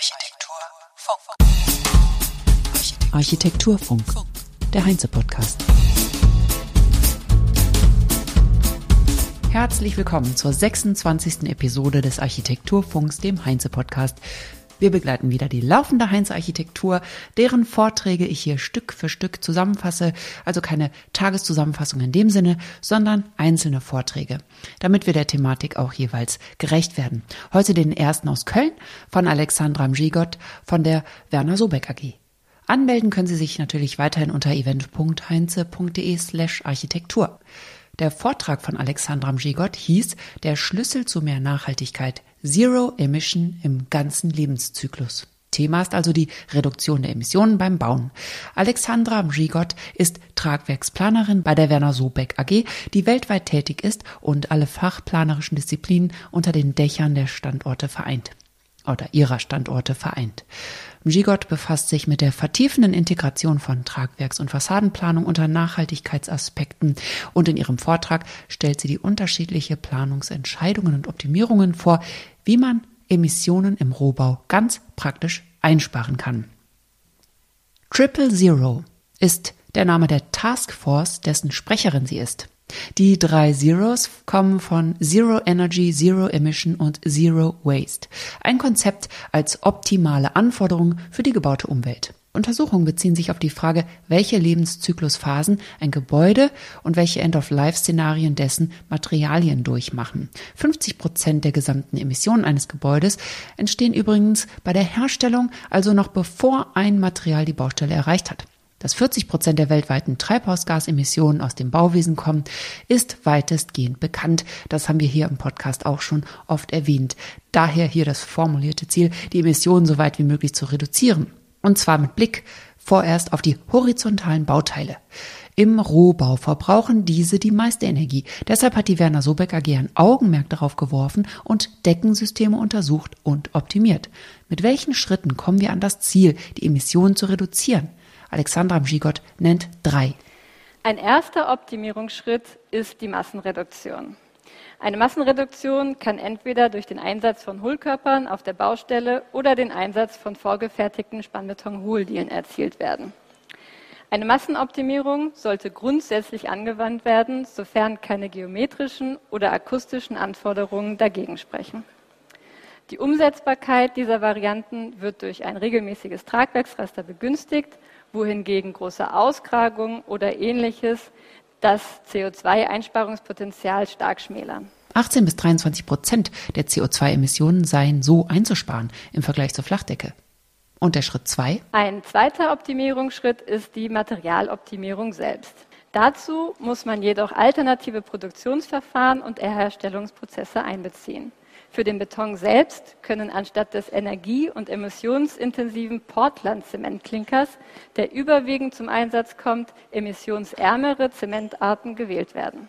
Architekturfunk. Architekturfunk, der Heinze-Podcast. Herzlich willkommen zur 26. Episode des Architekturfunks, dem Heinze-Podcast. Wir begleiten wieder die laufende Heinz-Architektur, deren Vorträge ich hier Stück für Stück zusammenfasse, also keine Tageszusammenfassung in dem Sinne, sondern einzelne Vorträge, damit wir der Thematik auch jeweils gerecht werden. Heute den ersten aus Köln von Alexandra Mjigot von der Werner Sobeck AG. Anmelden können Sie sich natürlich weiterhin unter event.heinze.de slash Architektur. Der Vortrag von Alexandra Mjigot hieß Der Schlüssel zu mehr Nachhaltigkeit Zero Emission im ganzen Lebenszyklus. Thema ist also die Reduktion der Emissionen beim Bauen. Alexandra Mjigot ist Tragwerksplanerin bei der Werner Sobeck AG, die weltweit tätig ist und alle fachplanerischen Disziplinen unter den Dächern der Standorte vereint. Oder ihrer Standorte vereint. Mjigot befasst sich mit der vertiefenden Integration von Tragwerks- und Fassadenplanung unter Nachhaltigkeitsaspekten und in ihrem Vortrag stellt sie die unterschiedliche Planungsentscheidungen und Optimierungen vor, wie man Emissionen im Rohbau ganz praktisch einsparen kann. Triple Zero ist der Name der Taskforce, dessen Sprecherin sie ist. Die drei Zeros kommen von Zero Energy, Zero Emission und Zero Waste. Ein Konzept als optimale Anforderung für die gebaute Umwelt. Untersuchungen beziehen sich auf die Frage, welche Lebenszyklusphasen ein Gebäude und welche End-of-Life-Szenarien dessen Materialien durchmachen. 50 Prozent der gesamten Emissionen eines Gebäudes entstehen übrigens bei der Herstellung, also noch bevor ein Material die Baustelle erreicht hat. Dass 40 Prozent der weltweiten Treibhausgasemissionen aus dem Bauwesen kommen, ist weitestgehend bekannt. Das haben wir hier im Podcast auch schon oft erwähnt. Daher hier das formulierte Ziel, die Emissionen so weit wie möglich zu reduzieren. Und zwar mit Blick vorerst auf die horizontalen Bauteile. Im Rohbau verbrauchen diese die meiste Energie. Deshalb hat die Werner Sobeck AG ein Augenmerk darauf geworfen und Deckensysteme untersucht und optimiert. Mit welchen Schritten kommen wir an das Ziel, die Emissionen zu reduzieren? Alexandra Mjigot nennt drei. Ein erster Optimierungsschritt ist die Massenreduktion. Eine Massenreduktion kann entweder durch den Einsatz von Hohlkörpern auf der Baustelle oder den Einsatz von vorgefertigten Spannbeton-Hohldielen erzielt werden. Eine Massenoptimierung sollte grundsätzlich angewandt werden, sofern keine geometrischen oder akustischen Anforderungen dagegen sprechen. Die Umsetzbarkeit dieser Varianten wird durch ein regelmäßiges Tragwerksraster begünstigt wohingegen große Ausgrabungen oder ähnliches das CO2-Einsparungspotenzial stark schmälern. 18 bis 23 Prozent der CO2-Emissionen seien so einzusparen im Vergleich zur Flachdecke. Und der Schritt zwei? Ein zweiter Optimierungsschritt ist die Materialoptimierung selbst. Dazu muss man jedoch alternative Produktionsverfahren und Herstellungsprozesse einbeziehen. Für den Beton selbst können anstatt des energie- und emissionsintensiven Portland-Zementklinkers, der überwiegend zum Einsatz kommt, emissionsärmere Zementarten gewählt werden.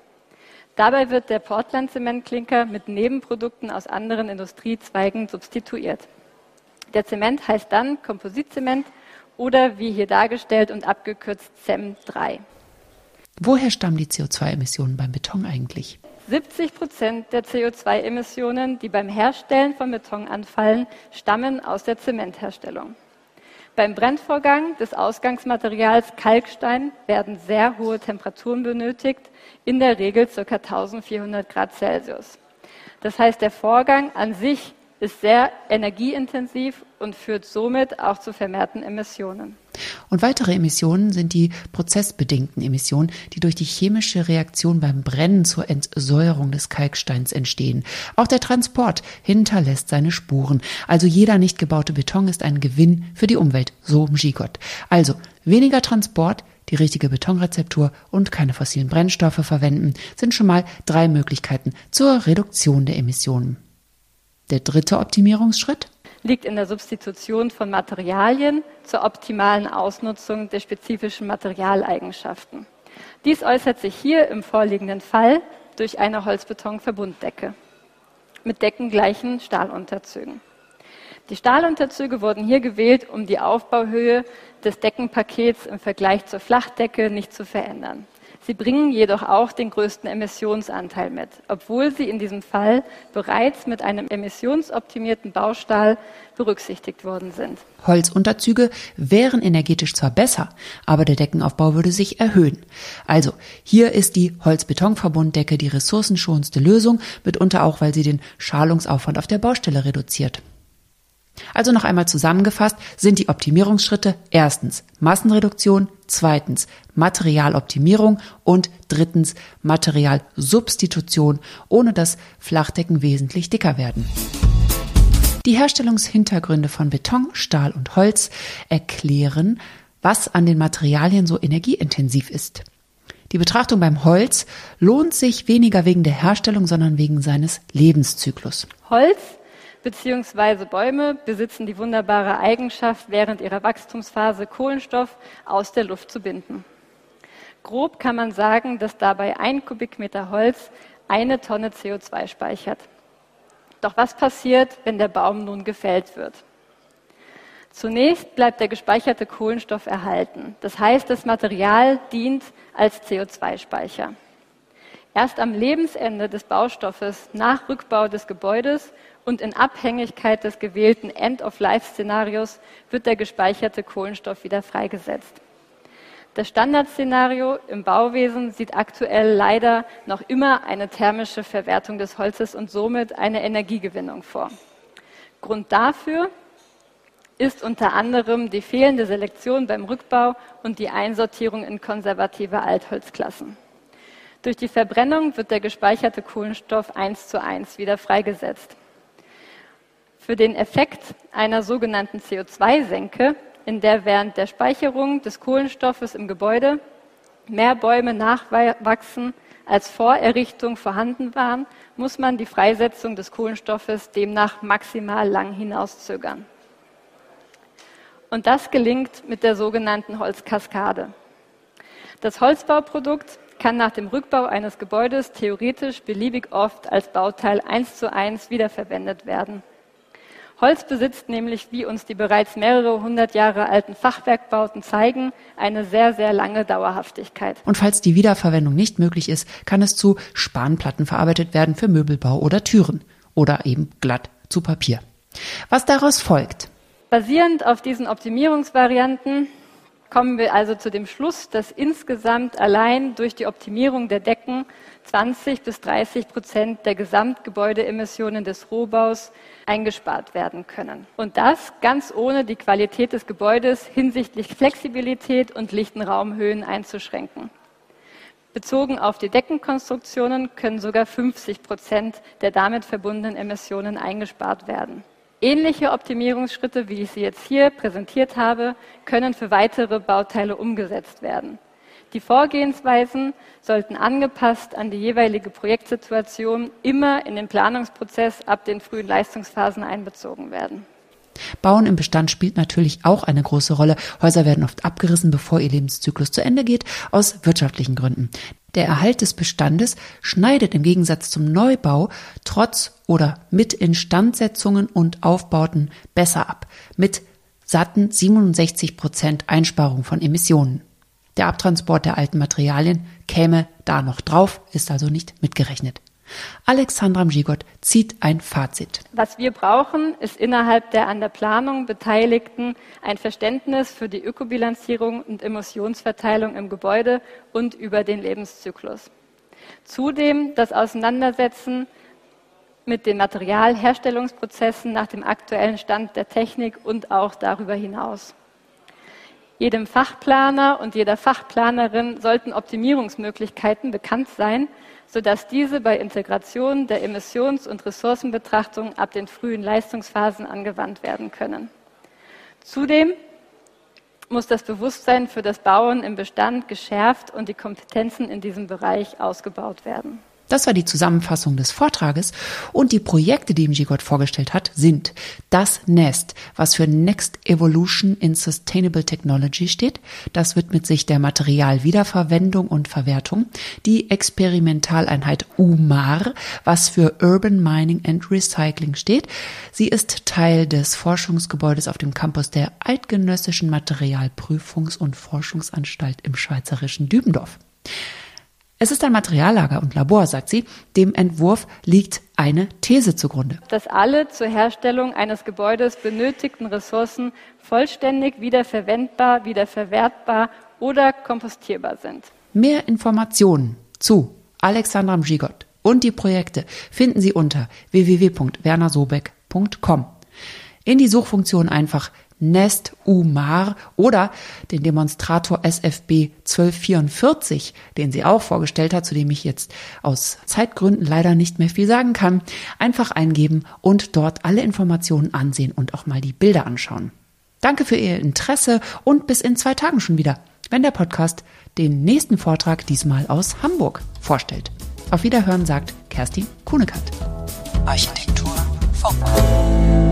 Dabei wird der Portland-Zementklinker mit Nebenprodukten aus anderen Industriezweigen substituiert. Der Zement heißt dann Kompositzement oder wie hier dargestellt und abgekürzt CEM 3. Woher stammen die CO2-Emissionen beim Beton eigentlich? 70 Prozent der CO2-Emissionen, die beim Herstellen von Beton anfallen, stammen aus der Zementherstellung. Beim Brennvorgang des Ausgangsmaterials Kalkstein werden sehr hohe Temperaturen benötigt, in der Regel ca. 1400 Grad Celsius. Das heißt, der Vorgang an sich ist sehr energieintensiv und führt somit auch zu vermehrten Emissionen. Und weitere Emissionen sind die prozessbedingten Emissionen, die durch die chemische Reaktion beim Brennen zur Entsäuerung des Kalksteins entstehen. Auch der Transport hinterlässt seine Spuren. Also jeder nicht gebaute Beton ist ein Gewinn für die Umwelt, so Mjigot. Also weniger Transport, die richtige Betonrezeptur und keine fossilen Brennstoffe verwenden, sind schon mal drei Möglichkeiten zur Reduktion der Emissionen. Der dritte Optimierungsschritt liegt in der Substitution von Materialien zur optimalen Ausnutzung der spezifischen Materialeigenschaften. Dies äußert sich hier im vorliegenden Fall durch eine Holzbetonverbunddecke mit deckengleichen Stahlunterzügen. Die Stahlunterzüge wurden hier gewählt, um die Aufbauhöhe des Deckenpakets im Vergleich zur Flachdecke nicht zu verändern. Sie bringen jedoch auch den größten Emissionsanteil mit, obwohl sie in diesem Fall bereits mit einem emissionsoptimierten Baustahl berücksichtigt worden sind. Holzunterzüge wären energetisch zwar besser, aber der Deckenaufbau würde sich erhöhen. Also, hier ist die Holz-Beton-Verbunddecke die ressourcenschonendste Lösung, mitunter auch, weil sie den Schalungsaufwand auf der Baustelle reduziert. Also noch einmal zusammengefasst sind die Optimierungsschritte erstens Massenreduktion, zweitens Materialoptimierung und drittens Materialsubstitution, ohne dass Flachdecken wesentlich dicker werden. Die Herstellungshintergründe von Beton, Stahl und Holz erklären, was an den Materialien so energieintensiv ist. Die Betrachtung beim Holz lohnt sich weniger wegen der Herstellung, sondern wegen seines Lebenszyklus. Holz bzw. Bäume besitzen die wunderbare Eigenschaft, während ihrer Wachstumsphase Kohlenstoff aus der Luft zu binden. Grob kann man sagen, dass dabei ein Kubikmeter Holz eine Tonne CO2 speichert. Doch was passiert, wenn der Baum nun gefällt wird? Zunächst bleibt der gespeicherte Kohlenstoff erhalten. Das heißt, das Material dient als CO2-Speicher. Erst am Lebensende des Baustoffes nach Rückbau des Gebäudes und in Abhängigkeit des gewählten End-of-Life-Szenarios wird der gespeicherte Kohlenstoff wieder freigesetzt. Das Standardszenario im Bauwesen sieht aktuell leider noch immer eine thermische Verwertung des Holzes und somit eine Energiegewinnung vor. Grund dafür ist unter anderem die fehlende Selektion beim Rückbau und die Einsortierung in konservative Altholzklassen. Durch die Verbrennung wird der gespeicherte Kohlenstoff eins zu eins wieder freigesetzt. Für den Effekt einer sogenannten CO2-Senke, in der während der Speicherung des Kohlenstoffes im Gebäude mehr Bäume nachwachsen, als vor Errichtung vorhanden waren, muss man die Freisetzung des Kohlenstoffes demnach maximal lang hinauszögern. Und das gelingt mit der sogenannten Holzkaskade. Das Holzbauprodukt kann nach dem Rückbau eines Gebäudes theoretisch beliebig oft als Bauteil eins zu eins wiederverwendet werden. Holz besitzt nämlich, wie uns die bereits mehrere hundert Jahre alten Fachwerkbauten zeigen, eine sehr, sehr lange Dauerhaftigkeit. Und falls die Wiederverwendung nicht möglich ist, kann es zu Spanplatten verarbeitet werden für Möbelbau oder Türen oder eben glatt zu Papier. Was daraus folgt? Basierend auf diesen Optimierungsvarianten kommen wir also zu dem Schluss, dass insgesamt allein durch die Optimierung der Decken 20 bis 30 Prozent der Gesamtgebäudeemissionen des Rohbaus eingespart werden können. Und das ganz ohne die Qualität des Gebäudes hinsichtlich Flexibilität und lichten Raumhöhen einzuschränken. Bezogen auf die Deckenkonstruktionen können sogar 50 Prozent der damit verbundenen Emissionen eingespart werden. Ähnliche Optimierungsschritte, wie ich sie jetzt hier präsentiert habe, können für weitere Bauteile umgesetzt werden. Die Vorgehensweisen sollten angepasst an die jeweilige Projektsituation immer in den Planungsprozess ab den frühen Leistungsphasen einbezogen werden. Bauen im Bestand spielt natürlich auch eine große Rolle. Häuser werden oft abgerissen, bevor ihr Lebenszyklus zu Ende geht, aus wirtschaftlichen Gründen. Der Erhalt des Bestandes schneidet im Gegensatz zum Neubau trotz oder mit Instandsetzungen und Aufbauten besser ab, mit satten 67 Prozent Einsparung von Emissionen. Der Abtransport der alten Materialien käme da noch drauf, ist also nicht mitgerechnet. Alexandra Mjigot zieht ein Fazit. Was wir brauchen, ist innerhalb der an der Planung Beteiligten ein Verständnis für die Ökobilanzierung und Emissionsverteilung im Gebäude und über den Lebenszyklus. Zudem das Auseinandersetzen mit den Materialherstellungsprozessen nach dem aktuellen Stand der Technik und auch darüber hinaus. Jedem Fachplaner und jeder Fachplanerin sollten Optimierungsmöglichkeiten bekannt sein, sodass diese bei Integration der Emissions- und Ressourcenbetrachtung ab den frühen Leistungsphasen angewandt werden können. Zudem muss das Bewusstsein für das Bauen im Bestand geschärft und die Kompetenzen in diesem Bereich ausgebaut werden. Das war die Zusammenfassung des Vortrages und die Projekte, die MG vorgestellt hat, sind das Nest, was für Next Evolution in Sustainable Technology steht. Das widmet sich der Materialwiederverwendung und Verwertung. Die Experimentaleinheit UMAR, was für Urban Mining and Recycling steht. Sie ist Teil des Forschungsgebäudes auf dem Campus der Eidgenössischen Materialprüfungs- und Forschungsanstalt im schweizerischen Dübendorf. Es ist ein Materiallager und Labor, sagt sie. Dem Entwurf liegt eine These zugrunde. Dass alle zur Herstellung eines Gebäudes benötigten Ressourcen vollständig wiederverwendbar, wiederverwertbar oder kompostierbar sind. Mehr Informationen zu Alexandra Mgigot und die Projekte finden Sie unter www.wernersobeck.com. In die Suchfunktion einfach Nest Umar oder den Demonstrator SFB 1244, den sie auch vorgestellt hat, zu dem ich jetzt aus Zeitgründen leider nicht mehr viel sagen kann, einfach eingeben und dort alle Informationen ansehen und auch mal die Bilder anschauen. Danke für Ihr Interesse und bis in zwei Tagen schon wieder, wenn der Podcast den nächsten Vortrag diesmal aus Hamburg vorstellt. Auf Wiederhören sagt Kerstin Kuhnekant. Architektur Funk.